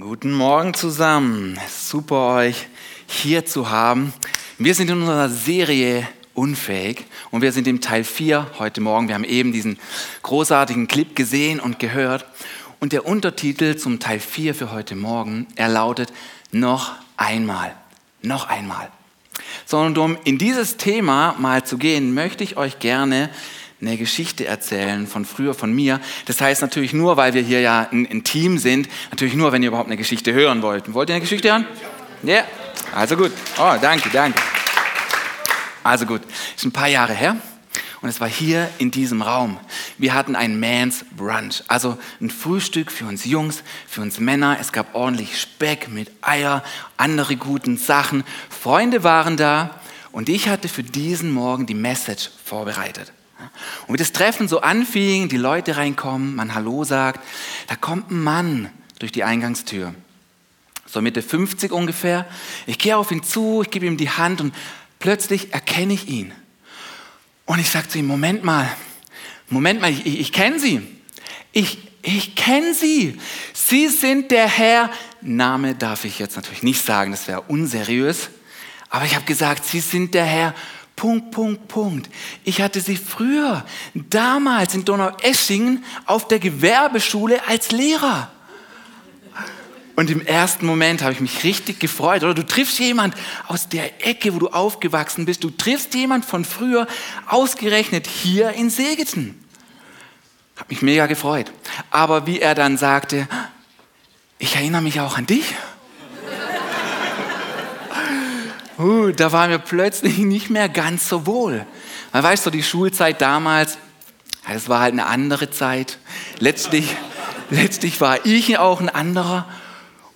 Guten Morgen zusammen. Super euch hier zu haben. Wir sind in unserer Serie Unfähig und wir sind im Teil 4 heute Morgen. Wir haben eben diesen großartigen Clip gesehen und gehört. Und der Untertitel zum Teil 4 für heute Morgen, er lautet noch einmal. Noch einmal. Sondern um in dieses Thema mal zu gehen, möchte ich euch gerne eine Geschichte erzählen von früher, von mir. Das heißt natürlich nur, weil wir hier ja ein, ein Team sind, natürlich nur, wenn ihr überhaupt eine Geschichte hören wollt. Wollt ihr eine Geschichte hören? Ja. Yeah. Also gut. Oh, danke, danke. Also gut. Ist ein paar Jahre her. Und es war hier in diesem Raum. Wir hatten ein Man's Brunch, also ein Frühstück für uns Jungs, für uns Männer. Es gab ordentlich Speck mit Eier, andere guten Sachen. Freunde waren da und ich hatte für diesen Morgen die Message vorbereitet. Und wie das Treffen so anfing, die Leute reinkommen, man Hallo sagt, da kommt ein Mann durch die Eingangstür. So Mitte 50 ungefähr. Ich gehe auf ihn zu, ich gebe ihm die Hand und plötzlich erkenne ich ihn. Und ich sage zu ihm, Moment mal, Moment mal, ich, ich, ich kenne Sie. Ich, ich kenne Sie. Sie sind der Herr. Name darf ich jetzt natürlich nicht sagen, das wäre unseriös. Aber ich habe gesagt, Sie sind der Herr Punkt, Punkt, Punkt. Ich hatte sie früher, damals in Donaueschingen auf der Gewerbeschule als Lehrer. Und im ersten Moment habe ich mich richtig gefreut. Oder du triffst jemand aus der Ecke, wo du aufgewachsen bist. Du triffst jemand von früher, ausgerechnet hier in Segeten. Habe mich mega gefreut. Aber wie er dann sagte, ich erinnere mich auch an dich. Uh, da war mir plötzlich nicht mehr ganz so wohl. Man weiß so, die Schulzeit damals, das war halt eine andere Zeit. Letztlich, letztlich war ich auch ein anderer.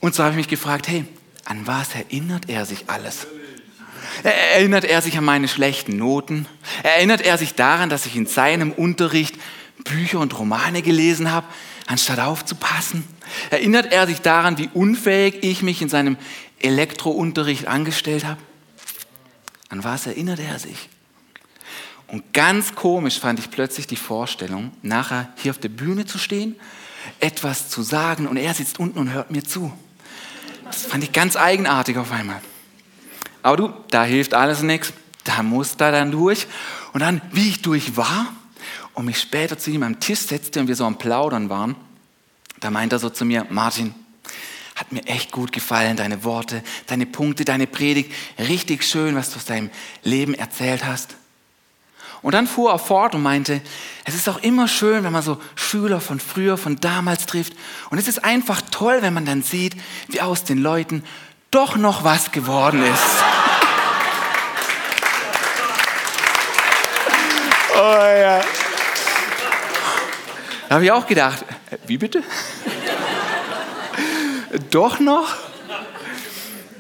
Und so habe ich mich gefragt, hey, an was erinnert er sich alles? Erinnert er sich an meine schlechten Noten? Erinnert er sich daran, dass ich in seinem Unterricht Bücher und Romane gelesen habe, anstatt aufzupassen? Erinnert er sich daran, wie unfähig ich mich in seinem Elektrounterricht angestellt habe? An was erinnert er sich? Und ganz komisch fand ich plötzlich die Vorstellung, nachher hier auf der Bühne zu stehen, etwas zu sagen und er sitzt unten und hört mir zu. Das fand ich ganz eigenartig auf einmal. Aber du, da hilft alles nichts. Da muss da dann durch. Und dann, wie ich durch war und mich später zu ihm am Tisch setzte und wir so am Plaudern waren, da meint er so zu mir, Martin, hat mir echt gut gefallen, deine Worte, deine Punkte, deine Predigt. Richtig schön, was du aus deinem Leben erzählt hast. Und dann fuhr er fort und meinte, es ist auch immer schön, wenn man so Schüler von früher, von damals trifft. Und es ist einfach toll, wenn man dann sieht, wie aus den Leuten doch noch was geworden ist. oh ja. Da habe ich auch gedacht, äh, wie bitte? Doch noch?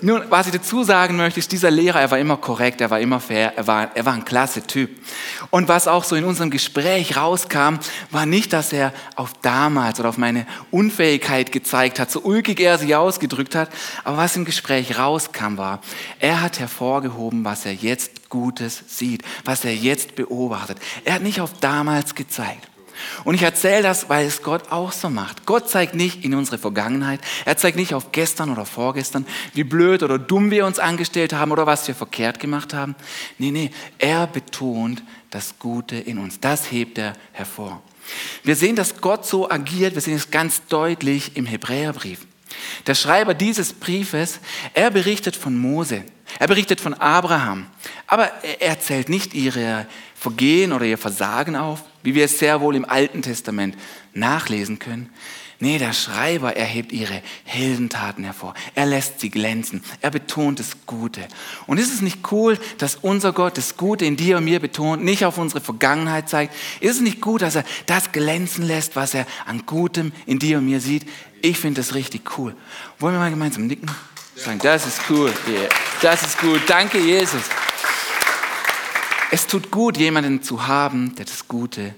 Nun, was ich dazu sagen möchte, ist, dieser Lehrer, er war immer korrekt, er war immer fair, er war, er war ein klasse Typ. Und was auch so in unserem Gespräch rauskam, war nicht, dass er auf damals oder auf meine Unfähigkeit gezeigt hat, so ulkig er sich ausgedrückt hat, aber was im Gespräch rauskam war, er hat hervorgehoben, was er jetzt Gutes sieht, was er jetzt beobachtet. Er hat nicht auf damals gezeigt. Und ich erzähle das, weil es Gott auch so macht. Gott zeigt nicht in unsere Vergangenheit, er zeigt nicht auf gestern oder vorgestern, wie blöd oder dumm wir uns angestellt haben oder was wir verkehrt gemacht haben. Nee, nee, er betont das Gute in uns. Das hebt er hervor. Wir sehen, dass Gott so agiert, wir sehen es ganz deutlich im Hebräerbrief. Der Schreiber dieses Briefes, er berichtet von Mose, er berichtet von Abraham, aber er zählt nicht ihre Vergehen oder ihr Versagen auf, wie wir es sehr wohl im Alten Testament nachlesen können. Nee, der Schreiber erhebt ihre Heldentaten hervor. Er lässt sie glänzen. Er betont das Gute. Und ist es nicht cool, dass unser Gott das Gute in dir und mir betont, nicht auf unsere Vergangenheit zeigt? Ist es nicht gut, dass er das glänzen lässt, was er an Gutem in dir und mir sieht? Ich finde das richtig cool. Wollen wir mal gemeinsam nicken? Sagen, das ist cool. Yeah. Das ist gut. Danke, Jesus. Es tut gut, jemanden zu haben, der das Gute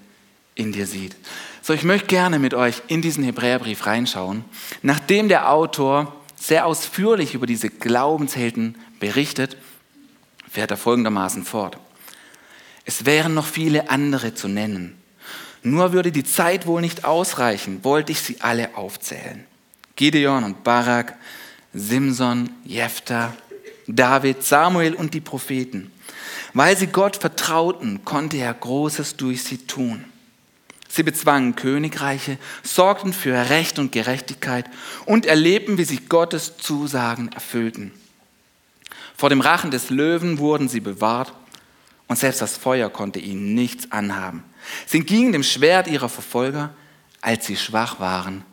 in dir sieht. So, ich möchte gerne mit euch in diesen Hebräerbrief reinschauen, nachdem der Autor sehr ausführlich über diese Glaubenshelden berichtet, fährt er folgendermaßen fort. Es wären noch viele andere zu nennen. Nur würde die Zeit wohl nicht ausreichen, wollte ich sie alle aufzählen. Gideon und Barak, Simson, Jephthah, David, Samuel und die Propheten. Weil sie Gott vertrauten, konnte er Großes durch sie tun. Sie bezwangen Königreiche, sorgten für Recht und Gerechtigkeit und erlebten, wie sich Gottes Zusagen erfüllten. Vor dem Rachen des Löwen wurden sie bewahrt und selbst das Feuer konnte ihnen nichts anhaben. Sie gingen dem Schwert ihrer Verfolger, als sie schwach waren,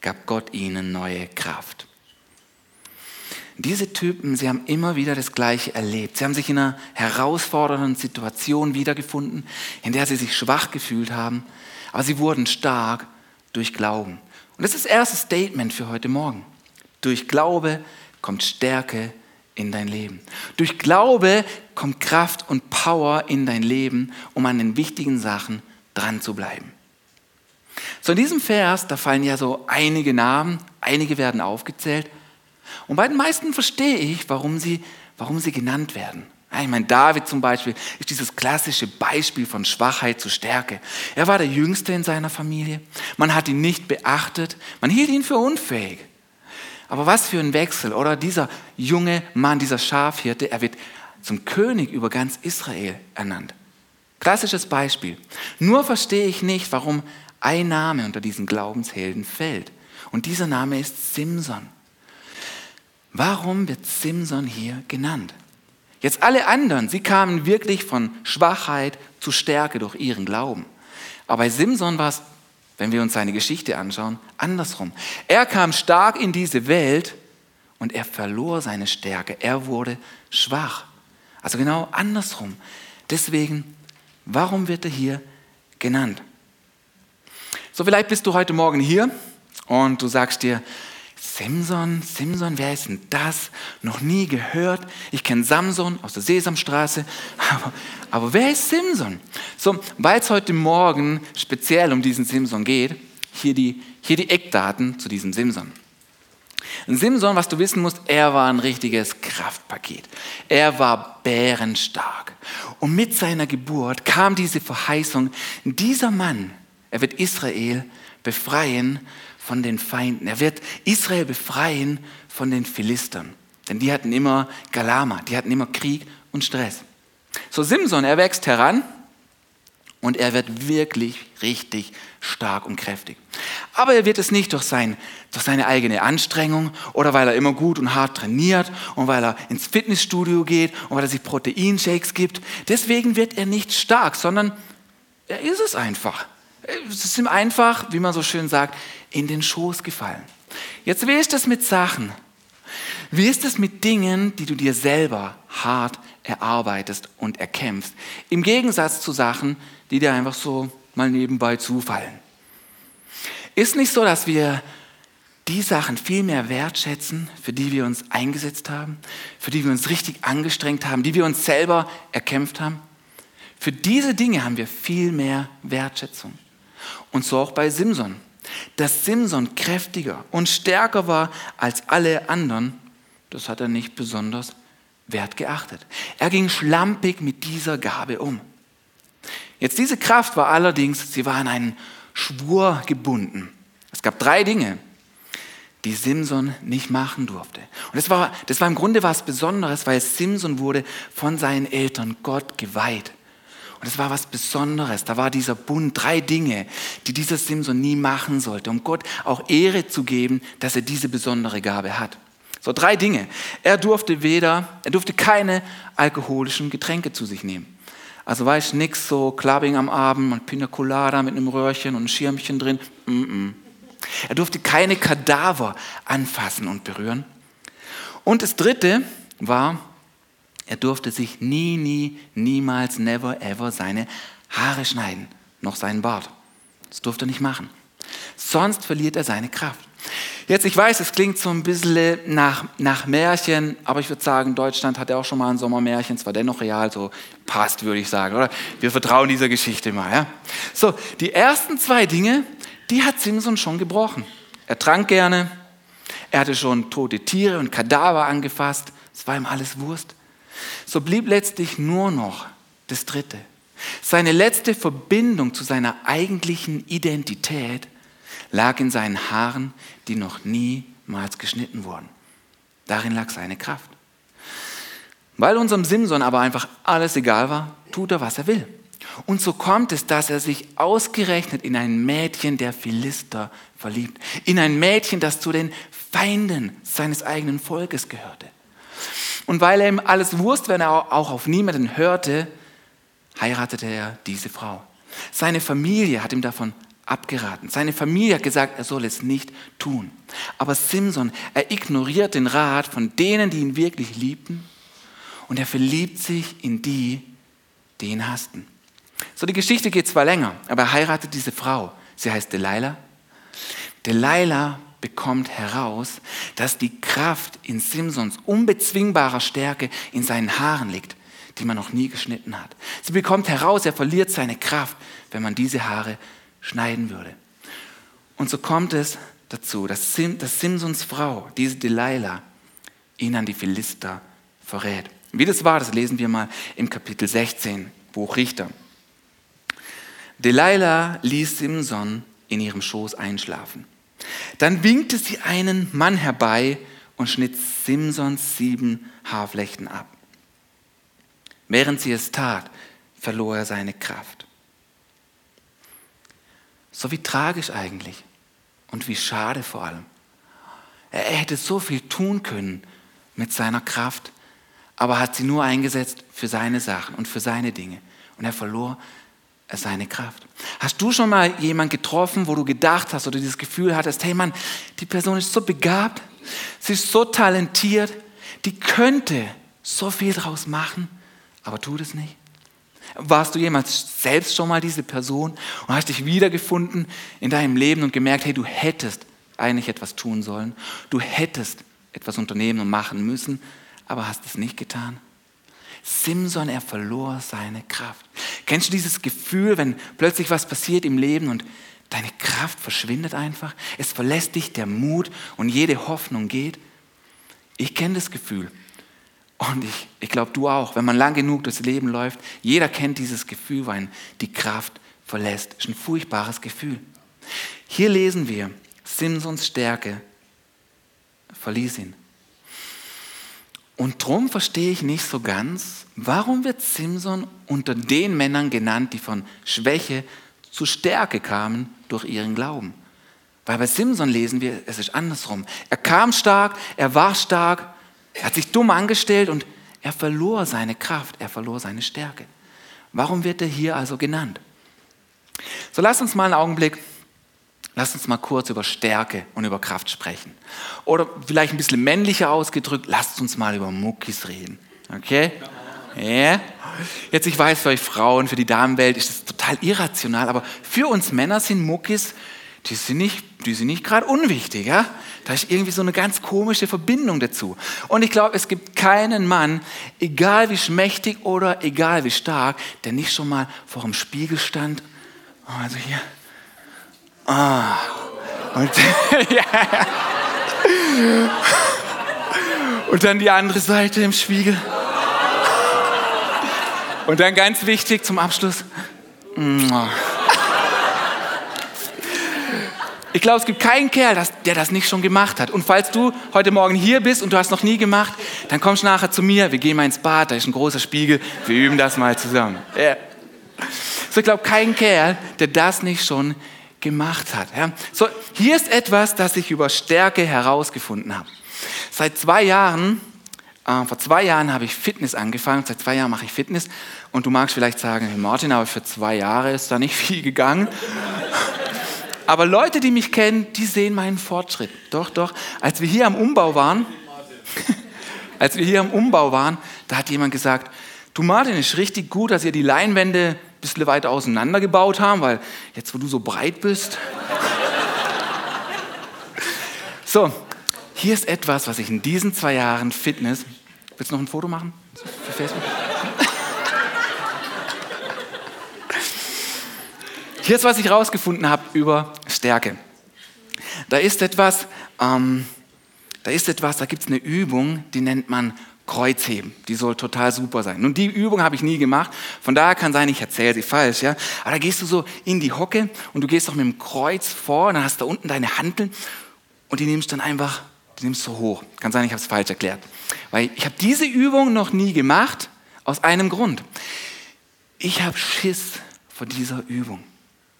gab Gott ihnen neue Kraft. Diese Typen, sie haben immer wieder das Gleiche erlebt. Sie haben sich in einer herausfordernden Situation wiedergefunden, in der sie sich schwach gefühlt haben, aber sie wurden stark durch Glauben. Und das ist das erste Statement für heute Morgen. Durch Glaube kommt Stärke in dein Leben. Durch Glaube kommt Kraft und Power in dein Leben, um an den wichtigen Sachen dran zu bleiben. So in diesem Vers, da fallen ja so einige Namen, einige werden aufgezählt. Und bei den meisten verstehe ich, warum sie, warum sie genannt werden. Ich meine, David zum Beispiel ist dieses klassische Beispiel von Schwachheit zu Stärke. Er war der Jüngste in seiner Familie. Man hat ihn nicht beachtet. Man hielt ihn für unfähig. Aber was für ein Wechsel, oder? Dieser junge Mann, dieser Schafhirte, er wird zum König über ganz Israel ernannt. Klassisches Beispiel. Nur verstehe ich nicht, warum ein Name unter diesen Glaubenshelden fällt. Und dieser Name ist Simson. Warum wird Simson hier genannt? Jetzt alle anderen, sie kamen wirklich von Schwachheit zu Stärke durch ihren Glauben. Aber bei Simson war es, wenn wir uns seine Geschichte anschauen, andersrum. Er kam stark in diese Welt und er verlor seine Stärke. Er wurde schwach. Also genau andersrum. Deswegen, warum wird er hier genannt? So, vielleicht bist du heute Morgen hier und du sagst dir, Simson, Simson, wer ist denn das? Noch nie gehört. Ich kenne Samson aus der Sesamstraße. Aber, aber wer ist Simson? So, weil es heute Morgen speziell um diesen Simson geht, hier die, hier die Eckdaten zu diesem Simson. Ein Simson, was du wissen musst, er war ein richtiges Kraftpaket. Er war bärenstark. Und mit seiner Geburt kam diese Verheißung, dieser Mann, er wird Israel befreien von den Feinden. Er wird Israel befreien von den Philistern. Denn die hatten immer Galama, die hatten immer Krieg und Stress. So Simson, er wächst heran und er wird wirklich richtig stark und kräftig. Aber er wird es nicht durch, sein, durch seine eigene Anstrengung oder weil er immer gut und hart trainiert und weil er ins Fitnessstudio geht und weil er sich Proteinshakes gibt. Deswegen wird er nicht stark, sondern er ist es einfach. Es ist ihm einfach, wie man so schön sagt, in den Schoß gefallen. Jetzt, wie ist das mit Sachen? Wie ist es mit Dingen, die du dir selber hart erarbeitest und erkämpfst, im Gegensatz zu Sachen, die dir einfach so mal nebenbei zufallen? Ist nicht so, dass wir die Sachen viel mehr wertschätzen, für die wir uns eingesetzt haben, für die wir uns richtig angestrengt haben, die wir uns selber erkämpft haben? Für diese Dinge haben wir viel mehr Wertschätzung. Und so auch bei Simson. Dass Simson kräftiger und stärker war als alle anderen, das hat er nicht besonders wert geachtet. Er ging schlampig mit dieser Gabe um. Jetzt diese Kraft war allerdings, sie war an einen Schwur gebunden. Es gab drei Dinge, die Simson nicht machen durfte. Und das war, das war im Grunde was Besonderes, weil Simson wurde von seinen Eltern Gott geweiht. Und es war was Besonderes. Da war dieser Bund, drei Dinge, die dieser Simson nie machen sollte, um Gott auch Ehre zu geben, dass er diese besondere Gabe hat. So drei Dinge. Er durfte weder, er durfte keine alkoholischen Getränke zu sich nehmen. Also weiß nix so Clubbing am Abend und Pina Colada mit einem Röhrchen und einem Schirmchen drin. Mm -mm. Er durfte keine Kadaver anfassen und berühren. Und das dritte war, er durfte sich nie, nie, niemals, never, ever seine Haare schneiden, noch seinen Bart. Das durfte er nicht machen. Sonst verliert er seine Kraft. Jetzt, ich weiß, es klingt so ein bisschen nach, nach Märchen, aber ich würde sagen, Deutschland hat ja auch schon mal ein Sommermärchen, zwar dennoch real, so passt, würde ich sagen, oder? Wir vertrauen dieser Geschichte mal, ja? So, die ersten zwei Dinge, die hat Simson schon gebrochen. Er trank gerne, er hatte schon tote Tiere und Kadaver angefasst, es war ihm alles Wurst. So blieb letztlich nur noch das Dritte. Seine letzte Verbindung zu seiner eigentlichen Identität lag in seinen Haaren, die noch niemals geschnitten wurden. Darin lag seine Kraft. Weil unserem Simson aber einfach alles egal war, tut er, was er will. Und so kommt es, dass er sich ausgerechnet in ein Mädchen der Philister verliebt. In ein Mädchen, das zu den Feinden seines eigenen Volkes gehörte. Und weil er ihm alles Wurst, wenn er auch auf niemanden hörte, heiratete er diese Frau. Seine Familie hat ihm davon abgeraten. Seine Familie hat gesagt, er soll es nicht tun. Aber Simson, er ignoriert den Rat von denen, die ihn wirklich liebten und er verliebt sich in die, die ihn hassten. So, die Geschichte geht zwar länger, aber er heiratet diese Frau. Sie heißt Delilah. Delilah bekommt heraus, dass die Kraft in Simsons unbezwingbarer Stärke in seinen Haaren liegt, die man noch nie geschnitten hat. Sie bekommt heraus, er verliert seine Kraft, wenn man diese Haare schneiden würde. Und so kommt es dazu, dass, Sim, dass Simsons Frau, diese Delilah, ihn an die Philister verrät. Wie das war, das lesen wir mal im Kapitel 16, Buch Richter. Delilah ließ Simson in ihrem Schoß einschlafen. Dann winkte sie einen Mann herbei und schnitt Simsons sieben Haarflechten ab. Während sie es tat, verlor er seine Kraft. So wie tragisch eigentlich und wie schade vor allem. Er hätte so viel tun können mit seiner Kraft, aber hat sie nur eingesetzt für seine Sachen und für seine Dinge. Und er verlor seine Kraft. Hast du schon mal jemanden getroffen, wo du gedacht hast oder dieses Gefühl hattest, hey Mann, die Person ist so begabt, sie ist so talentiert, die könnte so viel draus machen, aber tut es nicht? Warst du jemals selbst schon mal diese Person und hast dich wiedergefunden in deinem Leben und gemerkt, hey, du hättest eigentlich etwas tun sollen, du hättest etwas unternehmen und machen müssen, aber hast es nicht getan? Simson, er verlor seine Kraft. Kennst du dieses Gefühl, wenn plötzlich was passiert im Leben und deine Kraft verschwindet einfach? Es verlässt dich der Mut und jede Hoffnung geht? Ich kenne das Gefühl. Und ich, ich glaube, du auch. Wenn man lang genug durchs Leben läuft, jeder kennt dieses Gefühl, wenn die Kraft verlässt. Ist ein furchtbares Gefühl. Hier lesen wir, Simsons Stärke verließ ihn. Und darum verstehe ich nicht so ganz, warum wird Simson unter den Männern genannt, die von Schwäche zu Stärke kamen durch ihren Glauben. Weil bei Simson lesen wir, es ist andersrum. Er kam stark, er war stark, er hat sich dumm angestellt und er verlor seine Kraft, er verlor seine Stärke. Warum wird er hier also genannt? So lasst uns mal einen Augenblick Lass uns mal kurz über Stärke und über Kraft sprechen. Oder vielleicht ein bisschen männlicher ausgedrückt, lasst uns mal über Muckis reden. Okay? Ja. Jetzt, ich weiß, für euch Frauen, für die Damenwelt ist das total irrational, aber für uns Männer sind Muckis, die sind nicht, nicht gerade unwichtig. Ja? Da ist irgendwie so eine ganz komische Verbindung dazu. Und ich glaube, es gibt keinen Mann, egal wie schmächtig oder egal wie stark, der nicht schon mal vor dem Spiegel stand. Also hier Ah. Und, ja. Und dann die andere Seite im Spiegel. Und dann ganz wichtig zum Abschluss. Ich glaube, es gibt keinen Kerl, der das nicht schon gemacht hat. Und falls du heute Morgen hier bist und du hast noch nie gemacht, dann kommst du nachher zu mir. Wir gehen mal ins Bad, da ist ein großer Spiegel. Wir üben das mal zusammen. Yeah. So, ich glaube, kein Kerl, der das nicht schon gemacht hat gemacht hat. Ja. So, hier ist etwas, das ich über Stärke herausgefunden habe. Seit zwei Jahren, äh, vor zwei Jahren habe ich Fitness angefangen, seit zwei Jahren mache ich Fitness und du magst vielleicht sagen, hey Martin, aber für zwei Jahre ist da nicht viel gegangen. aber Leute, die mich kennen, die sehen meinen Fortschritt. Doch, doch. Als wir hier am Umbau waren, als wir hier am Umbau waren, da hat jemand gesagt, du Martin, ist richtig gut, dass ihr die Leinwände bisschen weiter auseinander gebaut haben, weil jetzt, wo du so breit bist. so, hier ist etwas, was ich in diesen zwei Jahren Fitness. Willst du noch ein Foto machen für Facebook? Hier ist, was ich rausgefunden habe über Stärke. Da ist etwas, ähm, da ist etwas, da gibt es eine Übung, die nennt man Kreuzheben. Die soll total super sein. Nun, die Übung habe ich nie gemacht. Von daher kann sein, ich erzähle sie falsch. Ja? Aber da gehst du so in die Hocke und du gehst doch mit dem Kreuz vor und dann hast du da unten deine Handeln und die nimmst dann einfach, die nimmst du hoch. Kann sein, ich habe es falsch erklärt. Weil ich habe diese Übung noch nie gemacht, aus einem Grund. Ich habe Schiss vor dieser Übung.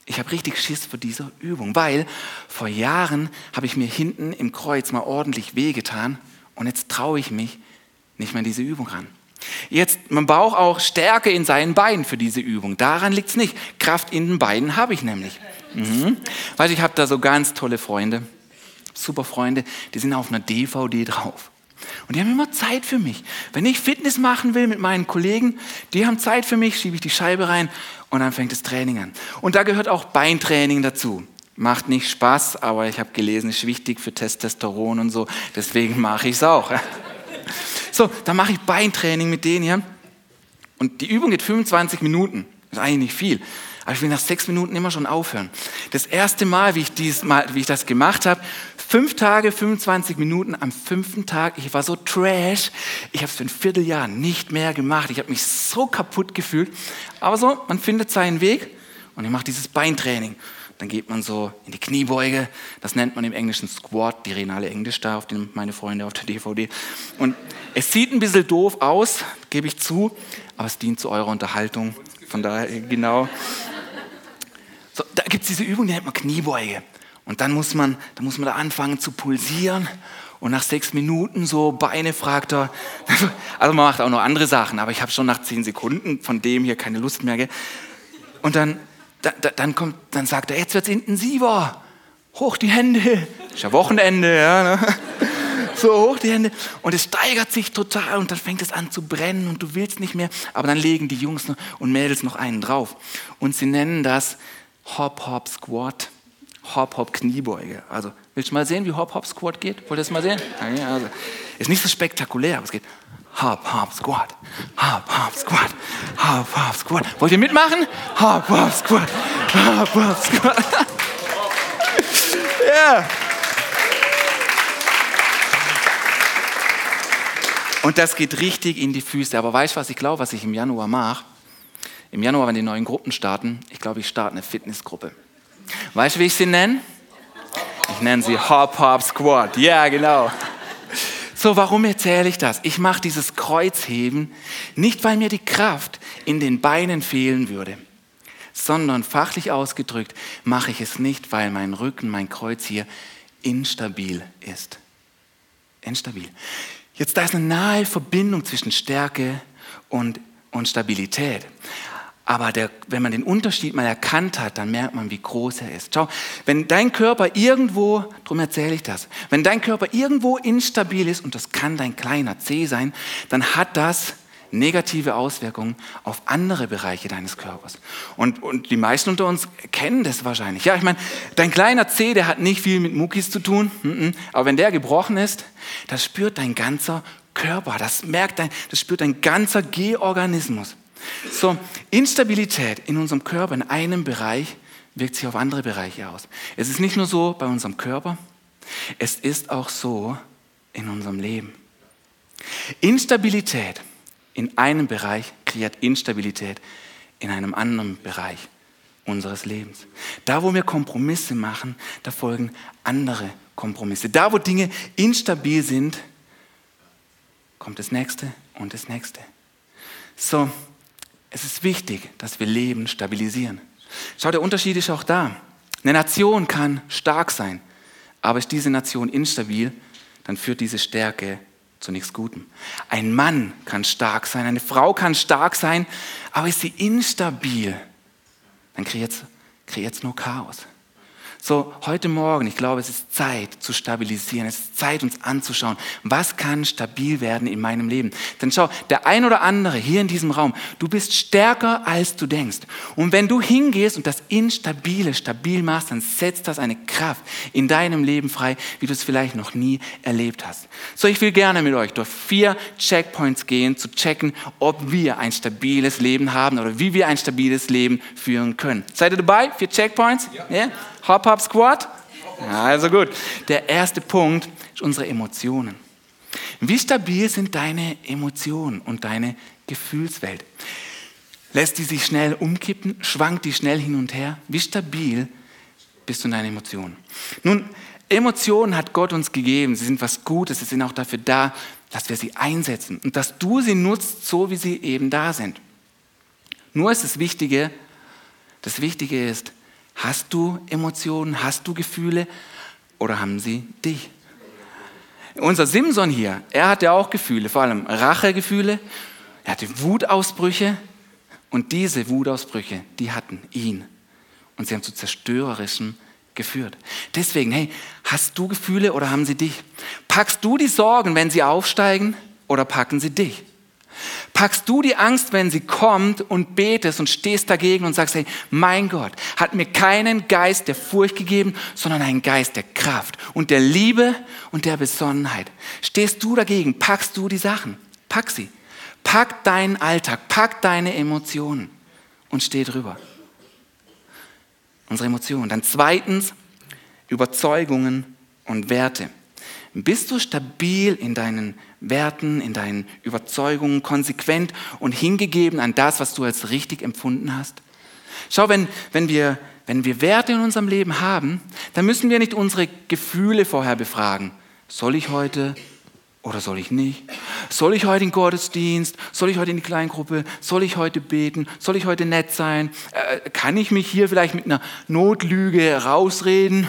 Ich habe richtig Schiss vor dieser Übung, weil vor Jahren habe ich mir hinten im Kreuz mal ordentlich wehgetan und jetzt traue ich mich nicht mehr an diese Übung ran. Jetzt, man braucht auch Stärke in seinen Beinen für diese Übung. Daran liegt es nicht. Kraft in den Beinen habe ich nämlich. Mhm. Weil ich habe da so ganz tolle Freunde, super Freunde, die sind auf einer DVD drauf. Und die haben immer Zeit für mich. Wenn ich Fitness machen will mit meinen Kollegen, die haben Zeit für mich, schiebe ich die Scheibe rein und dann fängt das Training an. Und da gehört auch Beintraining dazu. Macht nicht Spaß, aber ich habe gelesen, ist wichtig für Testosteron und so. Deswegen mache ich es auch. So, dann mache ich Beintraining mit denen hier. Und die Übung geht 25 Minuten. Das ist eigentlich nicht viel. Aber ich will nach sechs Minuten immer schon aufhören. Das erste Mal, wie ich, dies mal, wie ich das gemacht habe, fünf Tage, 25 Minuten am fünften Tag, ich war so trash, ich habe es für ein Vierteljahr nicht mehr gemacht. Ich habe mich so kaputt gefühlt. Aber so, man findet seinen Weg und ich mache dieses Beintraining. Dann geht man so in die Kniebeuge. Das nennt man im Englischen Squat, die renale Englisch da, auf den meine Freunde auf der DVD. Und es sieht ein bisschen doof aus, gebe ich zu, aber es dient zu eurer Unterhaltung. Von daher, genau. So, da gibt es diese Übung, die nennt man Kniebeuge. Und dann muss man, dann muss man da anfangen zu pulsieren. Und nach sechs Minuten so Beine fragt er. Also man macht auch noch andere Sachen, aber ich habe schon nach zehn Sekunden von dem hier keine Lust mehr. Und dann da, da, dann, kommt, dann sagt er, jetzt wird es intensiver. Hoch die Hände. Ist ja Wochenende, ja. Ne? So hoch die Hände. Und es steigert sich total und dann fängt es an zu brennen und du willst nicht mehr. Aber dann legen die Jungs und Mädels noch einen drauf. Und sie nennen das Hop-Hop-Squat. Hop-Hop-Kniebeuge. Also, willst du mal sehen, wie Hop-Hop-Squat geht? Wollt ihr das mal sehen? Also, ist nicht so spektakulär, aber es geht Hop, Hop, Squat. Hop, Hop, Squat. Hop, Hop, Squat. Wollt ihr mitmachen? Hop, Hop, Squat. Hop, Hop, Squat. Ja. Und das geht richtig in die Füße. Aber weißt du, was ich glaube, was ich im Januar mache? Im Januar, wenn die neuen Gruppen starten, ich glaube, ich starte eine Fitnessgruppe. Weißt du, wie ich sie nenne? Ich nenne sie Hop Hop Squat. Ja, genau. So, warum erzähle ich das? Ich mache dieses Kreuzheben nicht, weil mir die Kraft in den Beinen fehlen würde, sondern fachlich ausgedrückt mache ich es nicht, weil mein Rücken, mein Kreuz hier instabil ist. Instabil. Jetzt da ist eine nahe Verbindung zwischen Stärke und, und Stabilität. Aber der, wenn man den Unterschied mal erkannt hat, dann merkt man, wie groß er ist. Schau, wenn dein Körper irgendwo, darum erzähle ich das, wenn dein Körper irgendwo instabil ist, und das kann dein kleiner C sein, dann hat das negative Auswirkungen auf andere Bereiche deines Körpers. Und, und die meisten unter uns kennen das wahrscheinlich. Ja, ich meine, dein kleiner C, der hat nicht viel mit Muckis zu tun, aber wenn der gebrochen ist, das spürt dein ganzer Körper, das merkt dein, das spürt dein ganzer G-Organismus. So, Instabilität in unserem Körper in einem Bereich wirkt sich auf andere Bereiche aus. Es ist nicht nur so bei unserem Körper, es ist auch so in unserem Leben. Instabilität in einem Bereich kreiert Instabilität in einem anderen Bereich unseres Lebens. Da, wo wir Kompromisse machen, da folgen andere Kompromisse. Da, wo Dinge instabil sind, kommt das nächste und das nächste. So, es ist wichtig, dass wir Leben stabilisieren. Schau, der Unterschied ist auch da. Eine Nation kann stark sein, aber ist diese Nation instabil, dann führt diese Stärke zu nichts Gutem. Ein Mann kann stark sein, eine Frau kann stark sein, aber ist sie instabil, dann kreiert es nur Chaos. So, heute Morgen, ich glaube, es ist Zeit zu stabilisieren. Es ist Zeit, uns anzuschauen, was kann stabil werden in meinem Leben. Denn schau, der ein oder andere hier in diesem Raum, du bist stärker, als du denkst. Und wenn du hingehst und das Instabile stabil machst, dann setzt das eine Kraft in deinem Leben frei, wie du es vielleicht noch nie erlebt hast. So, ich will gerne mit euch durch vier Checkpoints gehen, zu checken, ob wir ein stabiles Leben haben oder wie wir ein stabiles Leben führen können. Seid ihr dabei? Vier Checkpoints? Ja. Yeah? Hop, hop, squat? Ja, also gut. Der erste Punkt ist unsere Emotionen. Wie stabil sind deine Emotionen und deine Gefühlswelt? Lässt die sich schnell umkippen? Schwankt die schnell hin und her? Wie stabil bist du in deinen Emotionen? Nun, Emotionen hat Gott uns gegeben. Sie sind was Gutes. Sie sind auch dafür da, dass wir sie einsetzen und dass du sie nutzt, so wie sie eben da sind. Nur ist das Wichtige, das Wichtige ist, hast du Emotionen, hast du Gefühle oder haben sie dich? Unser Simson hier, er hatte auch Gefühle, vor allem Rachegefühle, er hatte Wutausbrüche und diese Wutausbrüche, die hatten ihn und sie haben zu zerstörerischem geführt. Deswegen, hey, hast du Gefühle oder haben sie dich? Packst du die Sorgen, wenn sie aufsteigen oder packen sie dich? Packst du die Angst, wenn sie kommt und betest und stehst dagegen und sagst, hey, mein Gott hat mir keinen Geist der Furcht gegeben, sondern einen Geist der Kraft und der Liebe und der Besonnenheit. Stehst du dagegen, packst du die Sachen, pack sie. Pack deinen Alltag, pack deine Emotionen und steh drüber. Unsere Emotionen. Dann zweitens, Überzeugungen und Werte. Bist du stabil in deinen Werten, in deinen Überzeugungen, konsequent und hingegeben an das, was du als richtig empfunden hast? Schau, wenn, wenn, wir, wenn wir Werte in unserem Leben haben, dann müssen wir nicht unsere Gefühle vorher befragen. Soll ich heute oder soll ich nicht? Soll ich heute in Gottesdienst? Soll ich heute in die Kleingruppe? Soll ich heute beten? Soll ich heute nett sein? Äh, kann ich mich hier vielleicht mit einer Notlüge rausreden?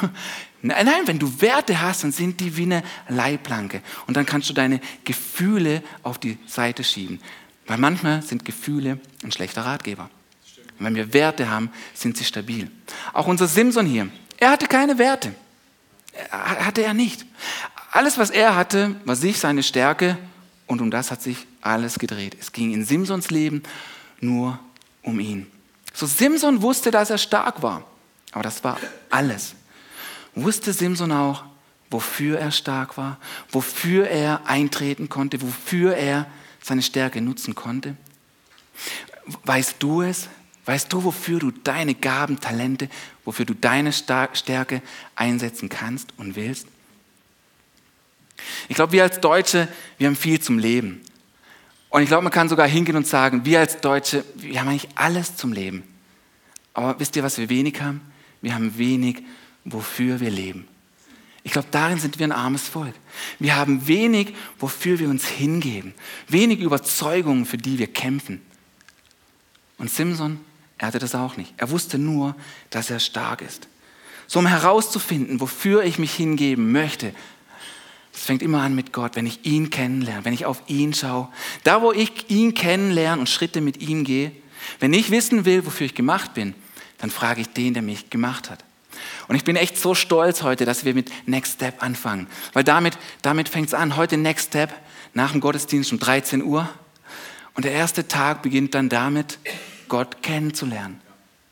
Nein, nein, wenn du Werte hast, dann sind die wie eine Leitplanke. Und dann kannst du deine Gefühle auf die Seite schieben. Weil manchmal sind Gefühle ein schlechter Ratgeber. Und wenn wir Werte haben, sind sie stabil. Auch unser Simson hier, er hatte keine Werte. Hatte er nicht. Alles, was er hatte, war sich, seine Stärke und um das hat sich alles gedreht. Es ging in Simsons Leben nur um ihn. So Simson wusste, dass er stark war, aber das war alles. Wusste Simson auch, wofür er stark war, wofür er eintreten konnte, wofür er seine Stärke nutzen konnte? Weißt du es? Weißt du, wofür du deine Gaben, Talente, wofür du deine Stärke einsetzen kannst und willst? Ich glaube, wir als Deutsche, wir haben viel zum Leben. Und ich glaube, man kann sogar hingehen und sagen, wir als Deutsche, wir haben eigentlich alles zum Leben. Aber wisst ihr, was wir wenig haben? Wir haben wenig, wofür wir leben. Ich glaube, darin sind wir ein armes Volk. Wir haben wenig, wofür wir uns hingeben. Wenig Überzeugungen, für die wir kämpfen. Und Simson, er hatte das auch nicht. Er wusste nur, dass er stark ist. So um herauszufinden, wofür ich mich hingeben möchte, es fängt immer an mit Gott, wenn ich ihn kennenlerne, wenn ich auf ihn schaue. Da, wo ich ihn kennenlerne und Schritte mit ihm gehe, wenn ich wissen will, wofür ich gemacht bin, dann frage ich den, der mich gemacht hat. Und ich bin echt so stolz heute, dass wir mit Next Step anfangen. Weil damit, damit fängt es an. Heute Next Step nach dem Gottesdienst um 13 Uhr. Und der erste Tag beginnt dann damit, Gott kennenzulernen.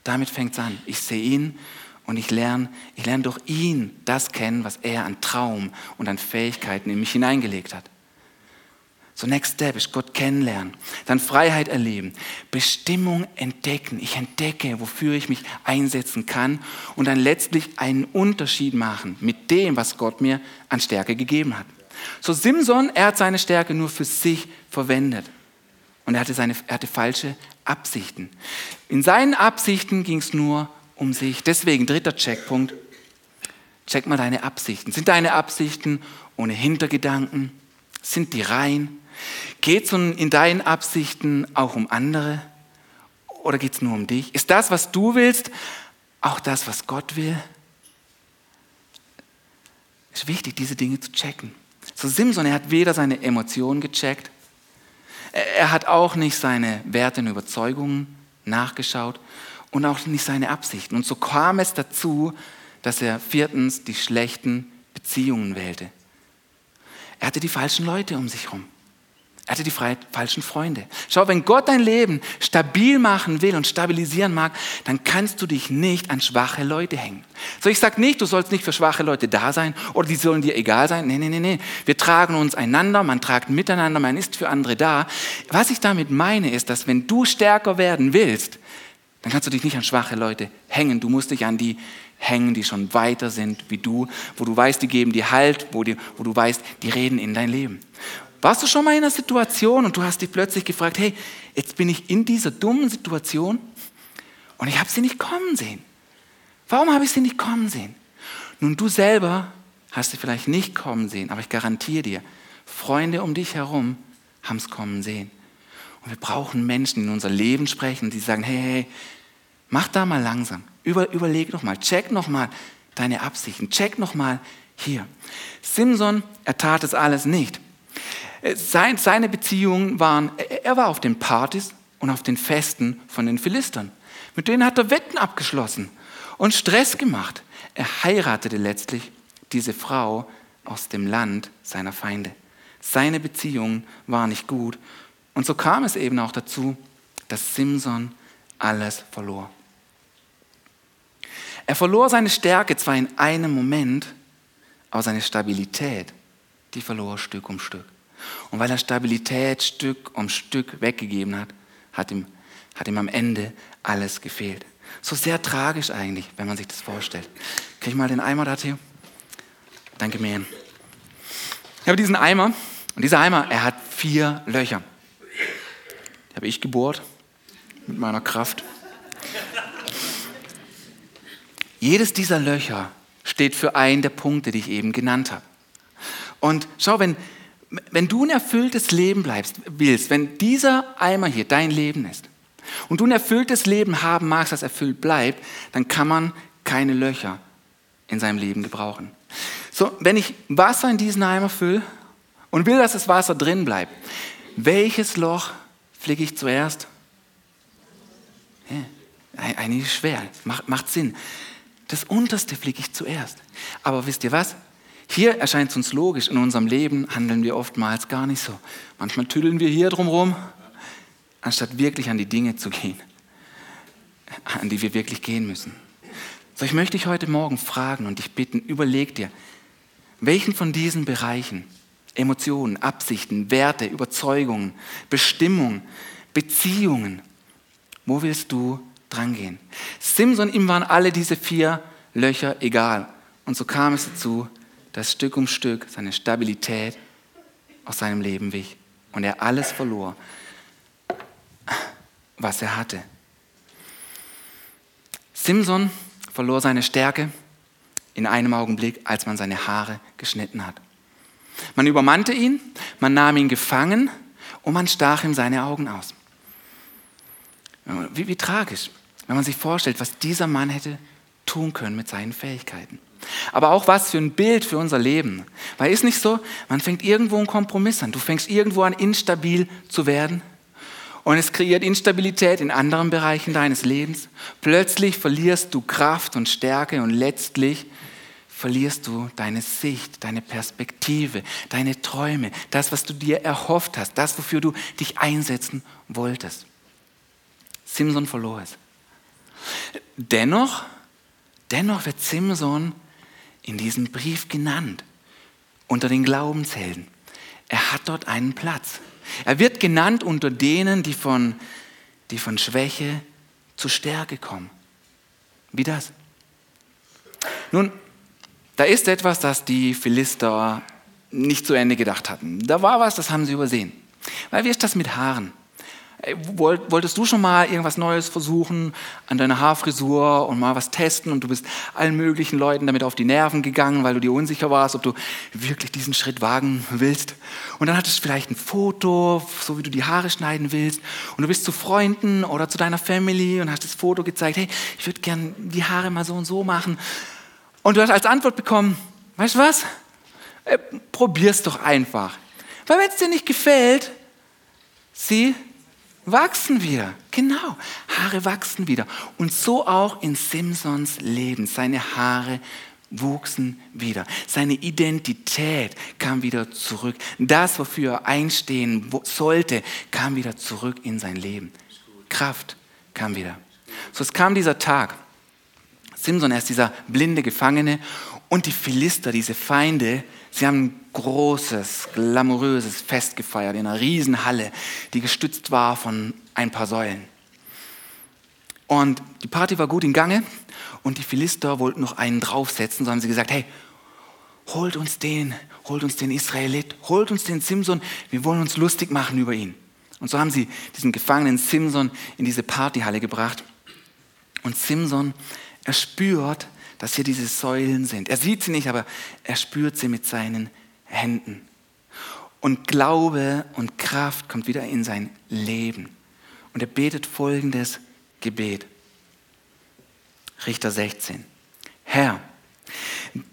Damit fängt es an. Ich sehe ihn und ich lerne, ich lerne durch ihn das kennen, was er an Traum und an Fähigkeiten in mich hineingelegt hat. So Next Step ist Gott kennenlernen, dann Freiheit erleben, Bestimmung entdecken. Ich entdecke, wofür ich mich einsetzen kann und dann letztlich einen Unterschied machen mit dem, was Gott mir an Stärke gegeben hat. So Simson, er hat seine Stärke nur für sich verwendet und er hatte, seine, er hatte falsche Absichten. In seinen Absichten ging es nur um sich. Deswegen dritter Checkpunkt. Check mal deine Absichten. Sind deine Absichten ohne Hintergedanken? Sind die rein? Geht es in deinen Absichten auch um andere? Oder geht es nur um dich? Ist das, was du willst, auch das, was Gott will? Es ist wichtig, diese Dinge zu checken. So Simson, er hat weder seine Emotionen gecheckt, er hat auch nicht seine Werte und Überzeugungen nachgeschaut und auch nicht seine Absichten. Und so kam es dazu, dass er viertens die schlechten Beziehungen wählte. Er hatte die falschen Leute um sich herum. Er hatte die falschen Freunde. Schau, wenn Gott dein Leben stabil machen will und stabilisieren mag, dann kannst du dich nicht an schwache Leute hängen. So, ich sage nicht, du sollst nicht für schwache Leute da sein oder die sollen dir egal sein. Nee, nee, nee, nee. Wir tragen uns einander, man tragt miteinander, man ist für andere da. Was ich damit meine, ist, dass wenn du stärker werden willst, dann kannst du dich nicht an schwache Leute hängen. Du musst dich an die hängen, die schon weiter sind wie du, wo du weißt, die geben dir Halt, wo, die, wo du weißt, die reden in dein Leben. Warst du schon mal in einer Situation und du hast dich plötzlich gefragt, hey, jetzt bin ich in dieser dummen Situation und ich habe sie nicht kommen sehen. Warum habe ich sie nicht kommen sehen? Nun, du selber hast sie vielleicht nicht kommen sehen, aber ich garantiere dir, Freunde um dich herum haben es kommen sehen. Und wir brauchen Menschen, die in unser Leben sprechen, die sagen, hey, hey, mach da mal langsam, Über, überleg noch mal, check noch mal deine Absichten, check noch mal hier. Simson, er tat es alles nicht. Äh, seine Beziehungen waren, er war auf den Partys und auf den Festen von den Philistern. Mit denen hat er Wetten abgeschlossen und Stress gemacht. Er heiratete letztlich diese Frau aus dem Land seiner Feinde. Seine Beziehungen waren nicht gut. Und so kam es eben auch dazu, dass Simson alles verlor. Er verlor seine Stärke zwar in einem Moment, aber seine Stabilität, die verlor er Stück um Stück. Und weil er Stabilität Stück um Stück weggegeben hat, hat ihm, hat ihm am Ende alles gefehlt. So sehr tragisch eigentlich, wenn man sich das vorstellt. Krieg ich mal den Eimer dazu? Danke mir. Ich habe diesen Eimer und dieser Eimer, er hat vier Löcher. Die habe ich gebohrt mit meiner Kraft. Jedes dieser Löcher steht für einen der Punkte, die ich eben genannt habe. Und schau, wenn, wenn du ein erfülltes Leben bleibst, willst, wenn dieser Eimer hier dein Leben ist und du ein erfülltes Leben haben magst, das erfüllt bleibt, dann kann man keine Löcher in seinem Leben gebrauchen. So, wenn ich Wasser in diesen Eimer fülle und will, dass das Wasser drin bleibt, welches Loch flicke ich zuerst? Ja, eigentlich schwer, macht, macht Sinn. Das unterste flicke ich zuerst. Aber wisst ihr was? Hier erscheint es uns logisch, in unserem Leben handeln wir oftmals gar nicht so. Manchmal tüddeln wir hier drumherum, anstatt wirklich an die Dinge zu gehen, an die wir wirklich gehen müssen. So, ich möchte dich heute Morgen fragen und dich bitten, überleg dir, welchen von diesen Bereichen, Emotionen, Absichten, Werte, Überzeugungen, Bestimmungen, Beziehungen, wo willst du drangehen? Simson, ihm waren alle diese vier Löcher egal. Und so kam es dazu, dass Stück um Stück seine Stabilität aus seinem Leben wich und er alles verlor, was er hatte. Simson verlor seine Stärke in einem Augenblick, als man seine Haare geschnitten hat. Man übermannte ihn, man nahm ihn gefangen und man stach ihm seine Augen aus. Wie, wie tragisch, wenn man sich vorstellt, was dieser Mann hätte tun können mit seinen Fähigkeiten. Aber auch was für ein Bild für unser Leben. Weil ist nicht so, man fängt irgendwo einen Kompromiss an. Du fängst irgendwo an, instabil zu werden. Und es kreiert Instabilität in anderen Bereichen deines Lebens. Plötzlich verlierst du Kraft und Stärke und letztlich verlierst du deine Sicht, deine Perspektive, deine Träume, das, was du dir erhofft hast, das, wofür du dich einsetzen wolltest. Simson verlor es. Dennoch, dennoch wird Simson in diesem Brief genannt, unter den Glaubenshelden. Er hat dort einen Platz. Er wird genannt unter denen, die von, die von Schwäche zu Stärke kommen. Wie das? Nun, da ist etwas, das die Philister nicht zu Ende gedacht hatten. Da war was, das haben sie übersehen. Weil wie ist das mit Haaren? Wolltest du schon mal irgendwas Neues versuchen an deiner Haarfrisur und mal was testen und du bist allen möglichen Leuten damit auf die Nerven gegangen, weil du dir unsicher warst, ob du wirklich diesen Schritt wagen willst? Und dann hattest du vielleicht ein Foto, so wie du die Haare schneiden willst und du bist zu Freunden oder zu deiner Family und hast das Foto gezeigt, hey, ich würde gern die Haare mal so und so machen. Und du hast als Antwort bekommen, weißt du was? Äh, probier's doch einfach. Weil wenn es dir nicht gefällt, sieh, wachsen wieder. Genau, Haare wachsen wieder. Und so auch in Simpsons Leben. Seine Haare wuchsen wieder. Seine Identität kam wieder zurück. Das, wofür er einstehen sollte, kam wieder zurück in sein Leben. Kraft kam wieder. So, es kam dieser Tag. Simson, er ist dieser blinde Gefangene und die Philister, diese Feinde, Sie haben großes, glamouröses Fest gefeiert in einer Riesenhalle, die gestützt war von ein paar Säulen. Und die Party war gut in Gange und die Philister wollten noch einen draufsetzen, so haben sie gesagt, hey, holt uns den, holt uns den Israelit, holt uns den Simson, wir wollen uns lustig machen über ihn. Und so haben sie diesen gefangenen Simson in diese Partyhalle gebracht. Und Simson, er spürt, dass hier diese Säulen sind. Er sieht sie nicht, aber er spürt sie mit seinen Händen. Und Glaube und Kraft kommt wieder in sein Leben. Und er betet folgendes Gebet. Richter 16. Herr,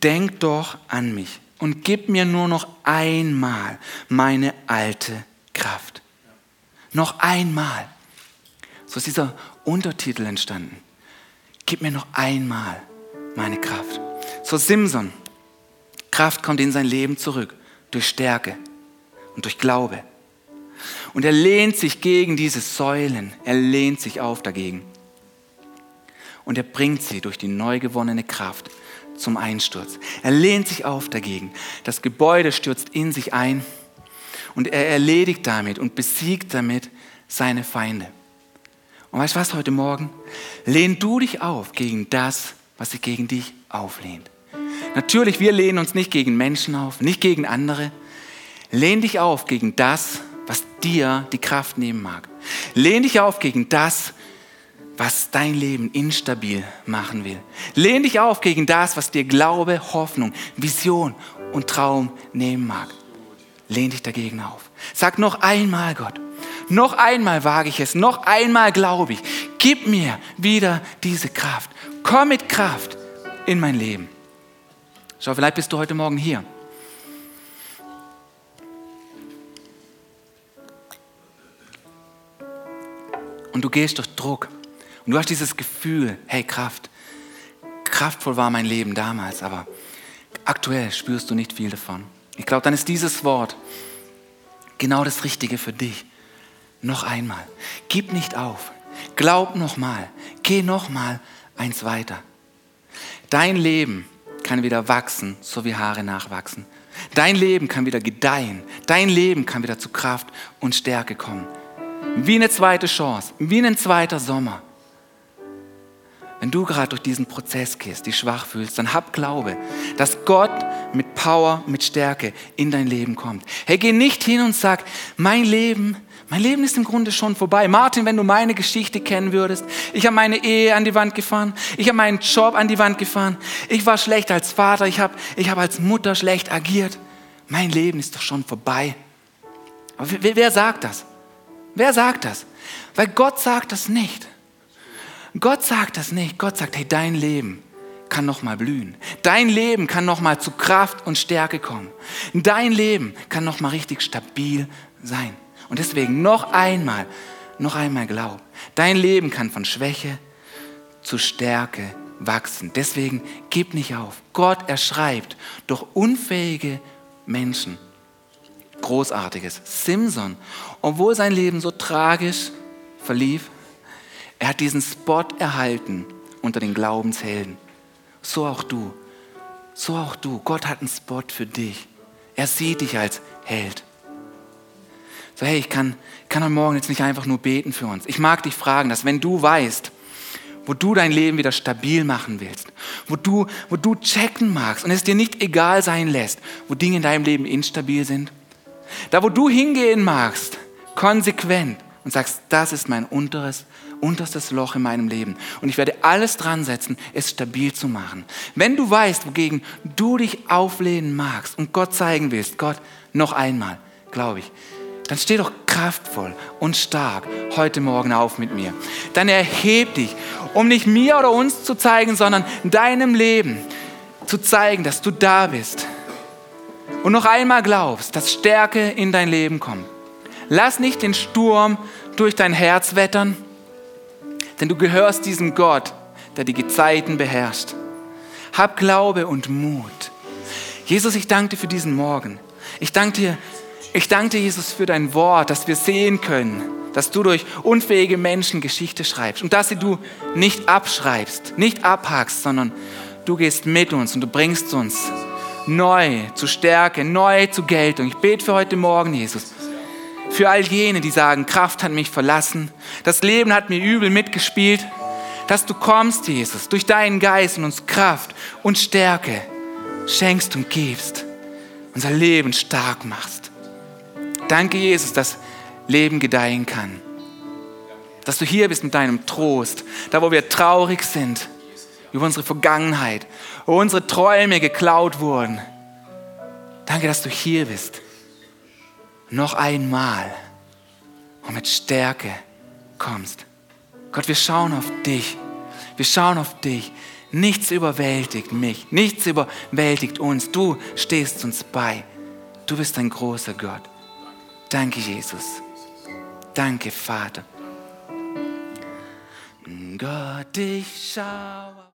denk doch an mich und gib mir nur noch einmal meine alte Kraft. Noch einmal. So ist dieser Untertitel entstanden. Gib mir noch einmal meine Kraft. So Simson. Kraft kommt in sein Leben zurück durch Stärke und durch Glaube. Und er lehnt sich gegen diese Säulen. Er lehnt sich auf dagegen. Und er bringt sie durch die neu gewonnene Kraft zum Einsturz. Er lehnt sich auf dagegen. Das Gebäude stürzt in sich ein und er erledigt damit und besiegt damit seine Feinde. Und weißt du was heute Morgen? Lehn du dich auf gegen das, was sich gegen dich auflehnt. Natürlich, wir lehnen uns nicht gegen Menschen auf, nicht gegen andere. Lehn dich auf gegen das, was dir die Kraft nehmen mag. Lehn dich auf gegen das, was dein Leben instabil machen will. Lehn dich auf gegen das, was dir Glaube, Hoffnung, Vision und Traum nehmen mag. Lehn dich dagegen auf. Sag noch einmal, Gott, noch einmal wage ich es, noch einmal glaube ich. Gib mir wieder diese Kraft. Komm mit Kraft in mein Leben. Schau, vielleicht bist du heute Morgen hier. Und du gehst durch Druck. Und du hast dieses Gefühl, hey Kraft, kraftvoll war mein Leben damals, aber aktuell spürst du nicht viel davon. Ich glaube, dann ist dieses Wort genau das Richtige für dich. Noch einmal, gib nicht auf, glaub nochmal, geh nochmal eins weiter. Dein Leben kann wieder wachsen, so wie Haare nachwachsen. Dein Leben kann wieder gedeihen. Dein Leben kann wieder zu Kraft und Stärke kommen. Wie eine zweite Chance, wie ein zweiter Sommer. Wenn du gerade durch diesen Prozess gehst, dich schwach fühlst, dann hab Glaube, dass Gott mit Power, mit Stärke in dein Leben kommt. Hey, geh nicht hin und sag, mein Leben, mein Leben ist im Grunde schon vorbei. Martin, wenn du meine Geschichte kennen würdest, ich habe meine Ehe an die Wand gefahren, ich habe meinen Job an die Wand gefahren, ich war schlecht als Vater, ich habe ich hab als Mutter schlecht agiert. Mein Leben ist doch schon vorbei. Aber wer, wer sagt das? Wer sagt das? Weil Gott sagt das nicht. Gott sagt das nicht. Gott sagt, hey, dein Leben kann noch mal blühen. Dein Leben kann noch mal zu Kraft und Stärke kommen. Dein Leben kann noch mal richtig stabil sein. Und deswegen noch einmal, noch einmal glaub. Dein Leben kann von Schwäche zu Stärke wachsen. Deswegen gib nicht auf. Gott erschreibt durch unfähige Menschen Großartiges. Simson, obwohl sein Leben so tragisch verlief, er hat diesen Spot erhalten unter den Glaubenshelden. So auch du. So auch du. Gott hat einen Spot für dich. Er sieht dich als Held. So, hey, ich kann, kann heute Morgen jetzt nicht einfach nur beten für uns. Ich mag dich fragen, dass wenn du weißt, wo du dein Leben wieder stabil machen willst, wo du, wo du checken magst und es dir nicht egal sein lässt, wo Dinge in deinem Leben instabil sind, da wo du hingehen magst, konsequent und sagst, das ist mein unteres unterstes Loch in meinem Leben. Und ich werde alles dran setzen, es stabil zu machen. Wenn du weißt, wogegen du dich auflehnen magst und Gott zeigen willst, Gott, noch einmal, glaube ich, dann steh doch kraftvoll und stark heute Morgen auf mit mir. Dann erheb dich, um nicht mir oder uns zu zeigen, sondern deinem Leben zu zeigen, dass du da bist. Und noch einmal glaubst, dass Stärke in dein Leben kommt. Lass nicht den Sturm durch dein Herz wettern, denn du gehörst diesem Gott, der die Gezeiten beherrscht. Hab Glaube und Mut. Jesus, ich danke dir für diesen Morgen. Ich danke dir, ich danke dir, Jesus, für dein Wort, dass wir sehen können, dass du durch unfähige Menschen Geschichte schreibst und dass sie du nicht abschreibst, nicht abhackst, sondern du gehst mit uns und du bringst uns neu zu Stärke, neu zu Geltung. Ich bete für heute Morgen, Jesus, für all jene, die sagen, Kraft hat mich verlassen, das Leben hat mir übel mitgespielt, dass du kommst, Jesus, durch deinen Geist und uns Kraft und Stärke schenkst und gibst. unser Leben stark machst. Danke, Jesus, dass Leben gedeihen kann. Dass du hier bist mit deinem Trost, da wo wir traurig sind über unsere Vergangenheit, wo unsere Träume geklaut wurden. Danke, dass du hier bist. Noch einmal und mit Stärke kommst. Gott, wir schauen auf dich. Wir schauen auf dich. Nichts überwältigt mich. Nichts überwältigt uns. Du stehst uns bei. Du bist ein großer Gott. Danke, Jesus. Danke, Vater. Gott, ich schaue.